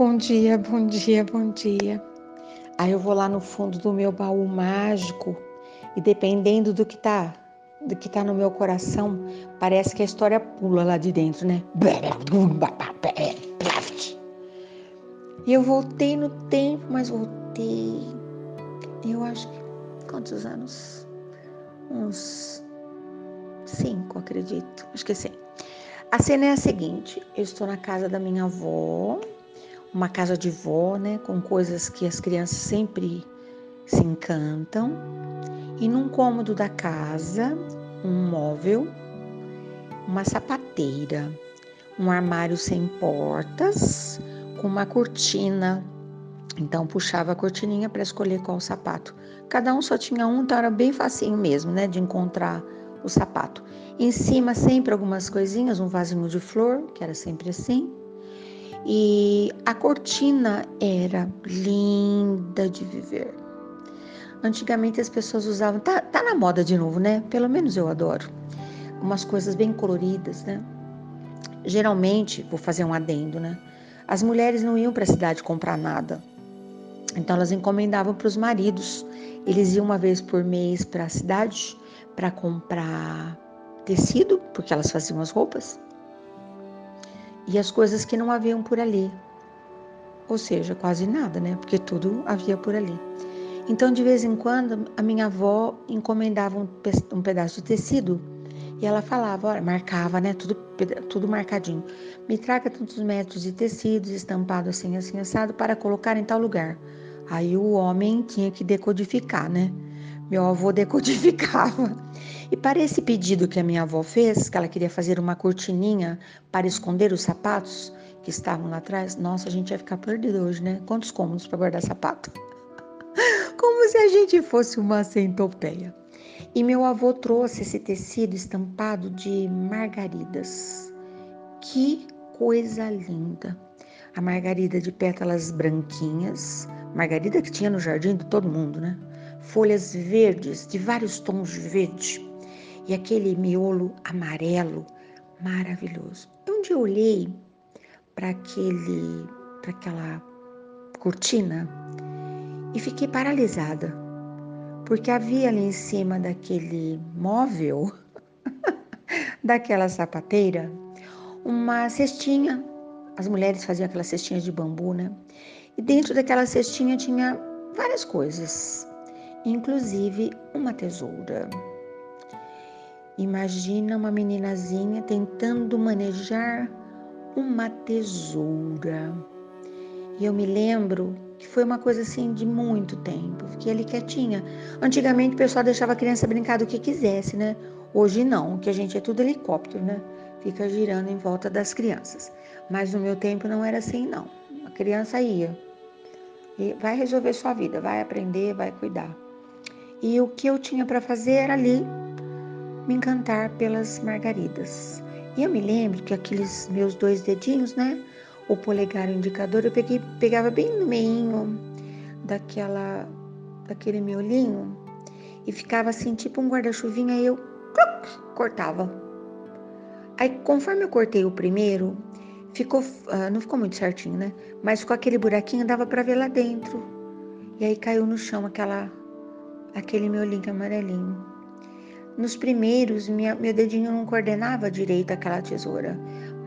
Bom dia, bom dia, bom dia. Aí eu vou lá no fundo do meu baú mágico e dependendo do que tá, do que tá no meu coração, parece que a história pula lá de dentro, né? E eu voltei no tempo, mas voltei. Eu acho que quantos anos? Uns cinco, acredito. Acho que sim. A cena é a seguinte: eu estou na casa da minha avó, uma casa de vó, né, com coisas que as crianças sempre se encantam. E num cômodo da casa, um móvel, uma sapateira, um armário sem portas, com uma cortina. Então puxava a cortininha para escolher qual sapato. Cada um só tinha um, então era bem facinho mesmo, né, de encontrar o sapato. Em cima sempre algumas coisinhas, um vasinho de flor, que era sempre assim e a cortina era linda de viver. Antigamente as pessoas usavam, tá, tá na moda de novo, né? Pelo menos eu adoro. Umas coisas bem coloridas, né? Geralmente, vou fazer um adendo, né? As mulheres não iam para a cidade comprar nada. Então elas encomendavam para os maridos. Eles iam uma vez por mês para a cidade para comprar tecido, porque elas faziam as roupas e as coisas que não haviam por ali. Ou seja, quase nada, né? Porque tudo havia por ali. Então, de vez em quando, a minha avó encomendava um, um pedaço de tecido e ela falava, olha, marcava, né? Tudo, tudo marcadinho. Me traga tantos metros de tecidos estampado assim, assim, assado para colocar em tal lugar. Aí o homem tinha que decodificar, né? Meu avô decodificava. E para esse pedido que a minha avó fez, que ela queria fazer uma cortininha para esconder os sapatos que estavam lá atrás, nossa, a gente ia ficar perdido hoje, né? Quantos cômodos para guardar sapato? Como se a gente fosse uma centopeia. E meu avô trouxe esse tecido estampado de margaridas. Que coisa linda! A margarida de pétalas branquinhas, margarida que tinha no jardim de todo mundo, né? folhas verdes, de vários tons de verde, e aquele miolo amarelo maravilhoso. Dia eu olhei para aquele, para aquela cortina e fiquei paralisada, porque havia ali em cima daquele móvel, daquela sapateira, uma cestinha. As mulheres faziam aquelas cestinhas de bambu, né? E dentro daquela cestinha tinha várias coisas inclusive uma tesoura. Imagina uma meninazinha tentando manejar uma tesoura. E eu me lembro que foi uma coisa assim de muito tempo. Fiquei ali quietinha. Antigamente o pessoal deixava a criança brincar do que quisesse, né? Hoje não, que a gente é tudo helicóptero, né? Fica girando em volta das crianças. Mas no meu tempo não era assim, não. A criança ia. E vai resolver sua vida, vai aprender, vai cuidar. E o que eu tinha para fazer era ali me encantar pelas margaridas. E eu me lembro que aqueles meus dois dedinhos, né? O polegar e o indicador, eu peguei, pegava bem no meio daquela, daquele miolinho e ficava assim, tipo um guarda-chuvinha, e eu cortava. Aí, conforme eu cortei o primeiro, ficou, uh, não ficou muito certinho, né? Mas com aquele buraquinho dava para ver lá dentro. E aí caiu no chão aquela aquele meu link amarelinho. Nos primeiros, minha, meu dedinho não coordenava direito aquela tesoura,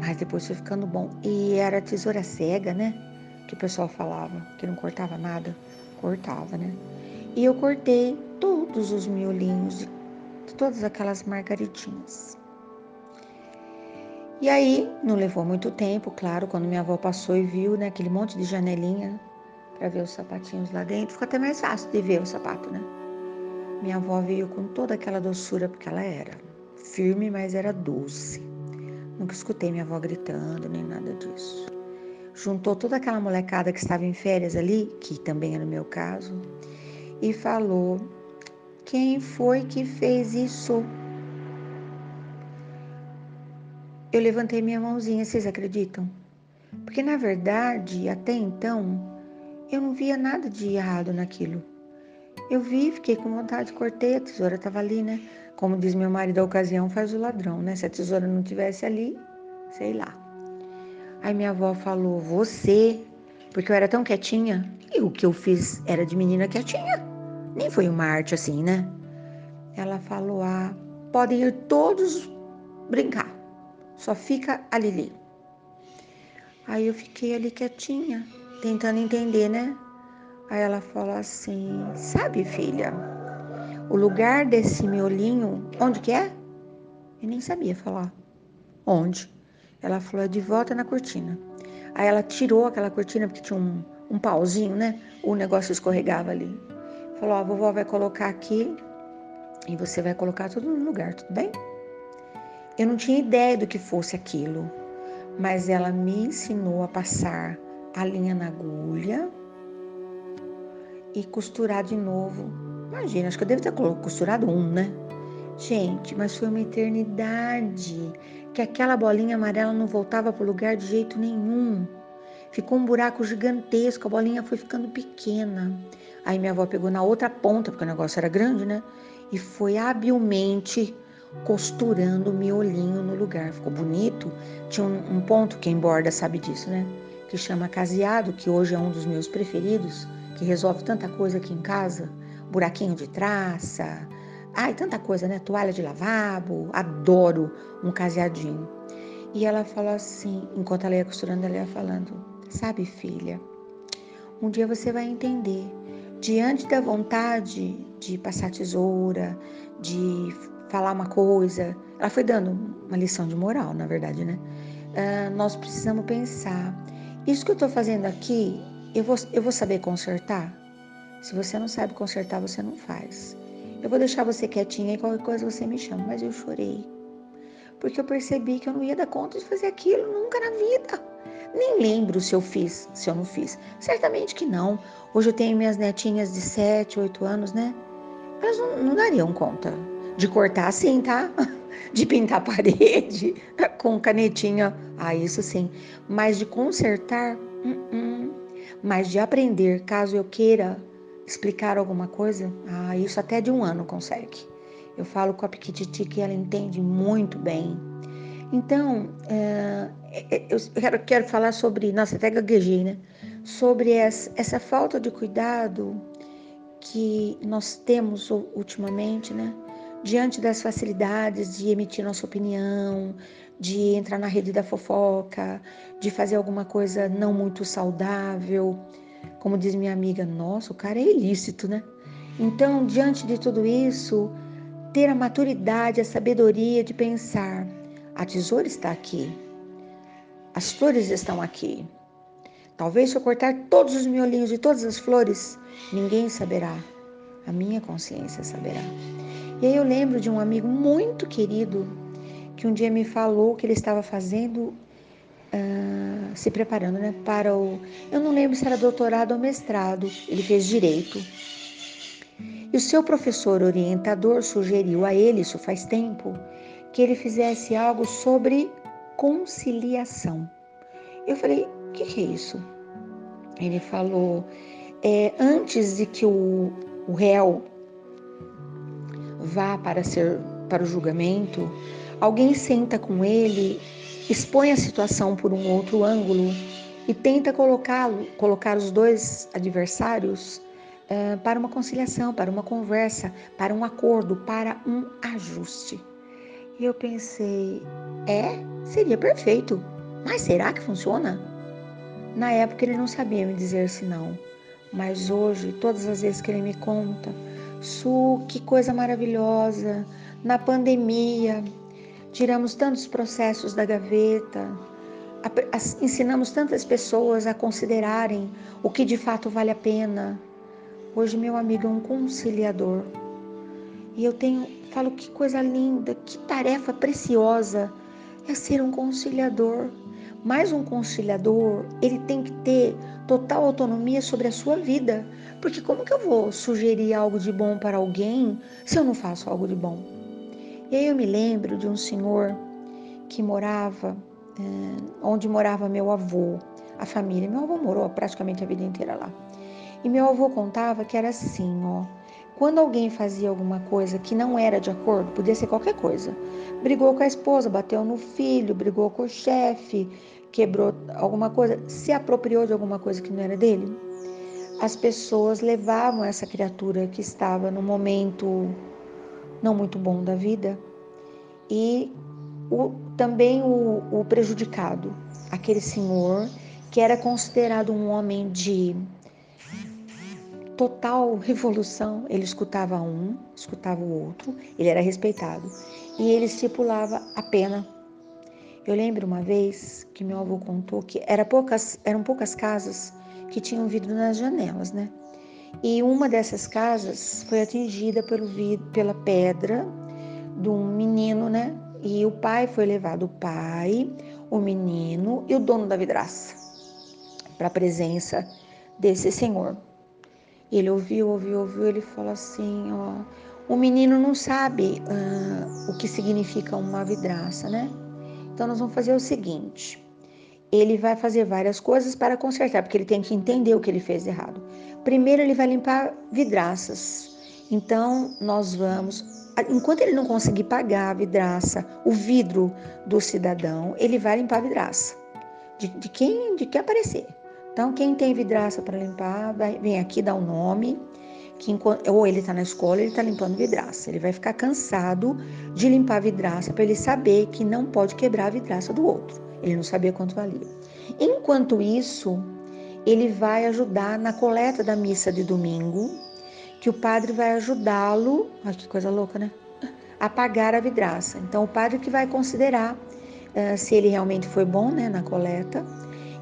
mas depois foi ficando bom. E era tesoura cega, né? Que o pessoal falava, que não cortava nada. Cortava, né? E eu cortei todos os miolinhos todas aquelas margaridinhas. E aí, não levou muito tempo, claro, quando minha avó passou e viu, né, aquele monte de janelinha para ver os sapatinhos lá dentro, ficou até mais fácil de ver o sapato, né? Minha avó veio com toda aquela doçura, porque ela era firme, mas era doce. Nunca escutei minha avó gritando, nem nada disso. Juntou toda aquela molecada que estava em férias ali, que também era o meu caso, e falou: Quem foi que fez isso? Eu levantei minha mãozinha, vocês acreditam? Porque na verdade, até então, eu não via nada de errado naquilo. Eu vi, fiquei com vontade, cortei, a tesoura estava ali, né? Como diz meu marido, a ocasião faz o ladrão, né? Se a tesoura não tivesse ali, sei lá. Aí minha avó falou: Você porque eu era tão quietinha e o que eu fiz era de menina quietinha. Nem foi uma arte assim, né? Ela falou: Ah, podem ir todos brincar, só fica a Lili. Aí eu fiquei ali quietinha, tentando entender, né? Aí ela falou assim: Sabe, filha, o lugar desse miolinho, onde que é? Eu nem sabia falar. Onde? Ela falou: É de volta na cortina. Aí ela tirou aquela cortina, porque tinha um, um pauzinho, né? O negócio escorregava ali. Falou: Ó, a vovó vai colocar aqui e você vai colocar tudo no lugar, tudo bem? Eu não tinha ideia do que fosse aquilo, mas ela me ensinou a passar a linha na agulha e costurar de novo. Imagina, acho que eu devo ter costurado um, né? Gente, mas foi uma eternidade que aquela bolinha amarela não voltava para o lugar de jeito nenhum. Ficou um buraco gigantesco, a bolinha foi ficando pequena. Aí minha avó pegou na outra ponta, porque o negócio era grande, né? E foi habilmente costurando o miolinho no lugar. Ficou bonito. Tinha um, um ponto, quem borda sabe disso, né? Que chama caseado, que hoje é um dos meus preferidos, que resolve tanta coisa aqui em casa. Buraquinho de traça, Ai, tanta coisa, né? Toalha de lavabo, adoro um caseadinho. E ela falou assim, enquanto ela ia costurando, ela ia falando: Sabe, filha, um dia você vai entender. Diante da vontade de passar tesoura, de falar uma coisa, ela foi dando uma lição de moral, na verdade, né? Uh, nós precisamos pensar: isso que eu estou fazendo aqui, eu vou, eu vou saber consertar? Se você não sabe consertar, você não faz. Eu vou deixar você quietinha e qualquer coisa você me chama. Mas eu chorei. Porque eu percebi que eu não ia dar conta de fazer aquilo nunca na vida. Nem lembro se eu fiz, se eu não fiz. Certamente que não. Hoje eu tenho minhas netinhas de 7, 8 anos, né? Elas não, não dariam conta de cortar assim, tá? De pintar a parede com canetinha. Ah, isso sim. Mas de consertar, uh -uh. Mas de aprender, caso eu queira explicar alguma coisa, ah, isso até de um ano consegue. Eu falo com a Piquititi que ela entende muito bem. Então, é, eu quero, quero falar sobre, nossa, até gaguejei, né? Sobre essa, essa falta de cuidado que nós temos ultimamente, né? Diante das facilidades de emitir nossa opinião, de entrar na rede da fofoca, de fazer alguma coisa não muito saudável, como diz minha amiga, nossa, o cara é ilícito, né? Então, diante de tudo isso, ter a maturidade, a sabedoria de pensar: a tesoura está aqui, as flores estão aqui. Talvez se eu cortar todos os miolinhos de todas as flores, ninguém saberá. A minha consciência saberá. E aí eu lembro de um amigo muito querido que um dia me falou que ele estava fazendo uh, se preparando né, para o. Eu não lembro se era doutorado ou mestrado, ele fez direito. E o seu professor orientador sugeriu a ele, isso faz tempo, que ele fizesse algo sobre conciliação. Eu falei: o que, que é isso? Ele falou: é, antes de que o, o réu vá para ser para o julgamento, alguém senta com ele expõe a situação por um outro ângulo e tenta colocá-lo, colocar os dois adversários é, para uma conciliação, para uma conversa, para um acordo, para um ajuste. E eu pensei, é, seria perfeito, mas será que funciona? Na época ele não sabia me dizer se não, mas hoje, todas as vezes que ele me conta, Su, que coisa maravilhosa, na pandemia, tiramos tantos processos da gaveta, ensinamos tantas pessoas a considerarem o que de fato vale a pena. Hoje meu amigo é um conciliador. E eu tenho, falo que coisa linda, que tarefa preciosa é ser um conciliador. Mas um conciliador, ele tem que ter total autonomia sobre a sua vida. Porque como que eu vou sugerir algo de bom para alguém se eu não faço algo de bom? E aí eu me lembro de um senhor que morava é, onde morava meu avô, a família. Meu avô morou praticamente a vida inteira lá. E meu avô contava que era assim, ó, quando alguém fazia alguma coisa que não era de acordo, podia ser qualquer coisa. Brigou com a esposa, bateu no filho, brigou com o chefe, quebrou alguma coisa, se apropriou de alguma coisa que não era dele. As pessoas levavam essa criatura que estava no momento não muito bom da vida e o, também o, o prejudicado, aquele senhor que era considerado um homem de total revolução. Ele escutava um, escutava o outro, ele era respeitado e ele estipulava a pena. Eu lembro uma vez que meu avô contou que era poucas, eram poucas casas que tinham vidro nas janelas, né? E uma dessas casas foi atingida pelo vidro, pela pedra de um menino, né? E o pai foi levado, o pai, o menino e o dono da vidraça, para a presença desse senhor. Ele ouviu, ouviu, ouviu, ele falou assim, ó, o menino não sabe uh, o que significa uma vidraça, né? Então nós vamos fazer o seguinte, ele vai fazer várias coisas para consertar, porque ele tem que entender o que ele fez errado. Primeiro ele vai limpar vidraças. Então nós vamos, enquanto ele não conseguir pagar a vidraça, o vidro do cidadão, ele vai limpar a vidraça de, de quem de quem aparecer. Então, quem tem vidraça para limpar, vai, vem aqui dar o um nome, que ou ele está na escola, ele está limpando vidraça. Ele vai ficar cansado de limpar vidraça para ele saber que não pode quebrar a vidraça do outro. Ele não sabia quanto valia. Enquanto isso, ele vai ajudar na coleta da missa de domingo, que o padre vai ajudá-lo, olha que coisa louca, né? A pagar a vidraça. Então, o padre que vai considerar uh, se ele realmente foi bom né, na coleta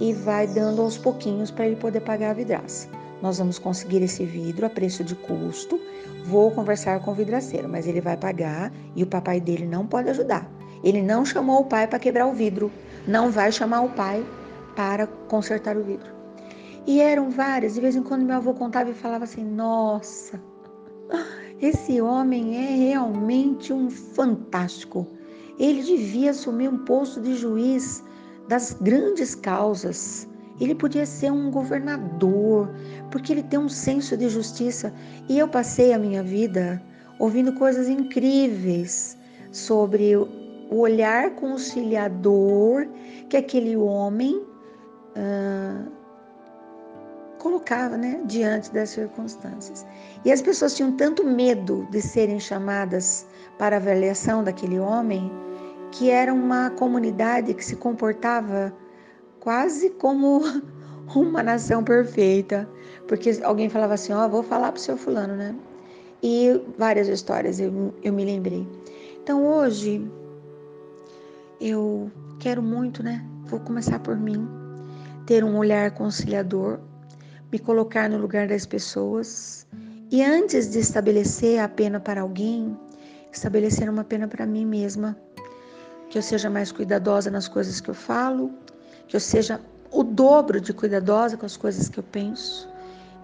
e vai dando aos pouquinhos para ele poder pagar a vidraça. Nós vamos conseguir esse vidro a preço de custo. Vou conversar com o vidraceiro, mas ele vai pagar e o papai dele não pode ajudar. Ele não chamou o pai para quebrar o vidro, não vai chamar o pai para consertar o vidro. E eram várias, de vez em quando meu avô contava e falava assim: Nossa, esse homem é realmente um fantástico. Ele devia assumir um posto de juiz das grandes causas. Ele podia ser um governador, porque ele tem um senso de justiça. E eu passei a minha vida ouvindo coisas incríveis sobre o olhar conciliador que aquele homem uh, colocava né, diante das circunstâncias. E as pessoas tinham tanto medo de serem chamadas para avaliação daquele homem que era uma comunidade que se comportava quase como uma nação perfeita, porque alguém falava assim, ó, oh, vou falar para o seu fulano, né? E várias histórias eu, eu me lembrei. Então hoje eu quero muito, né? Vou começar por mim, ter um olhar conciliador, me colocar no lugar das pessoas. E antes de estabelecer a pena para alguém, estabelecer uma pena para mim mesma. Que eu seja mais cuidadosa nas coisas que eu falo, que eu seja o dobro de cuidadosa com as coisas que eu penso,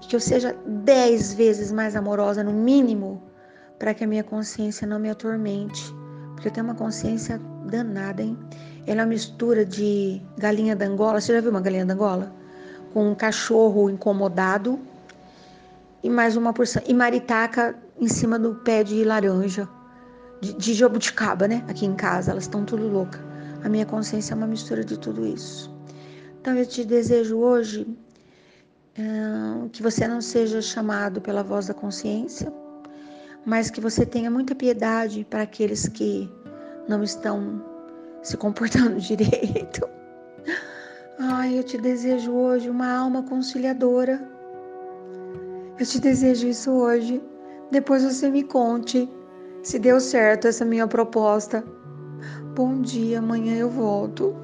que eu seja dez vezes mais amorosa, no mínimo, para que a minha consciência não me atormente, porque eu tenho uma consciência danada, hein? Ela é uma mistura de galinha da Angola, você já viu uma galinha da Angola? Com um cachorro incomodado e mais uma porção, e maritaca em cima do pé de laranja de, de jabuticaba, né? Aqui em casa, elas estão tudo louca. A minha consciência é uma mistura de tudo isso. Então eu te desejo hoje uh, que você não seja chamado pela voz da consciência, mas que você tenha muita piedade para aqueles que não estão se comportando direito. Ai, eu te desejo hoje uma alma conciliadora. Eu te desejo isso hoje. Depois você me conte se deu certo essa minha proposta. Bom dia, amanhã eu volto.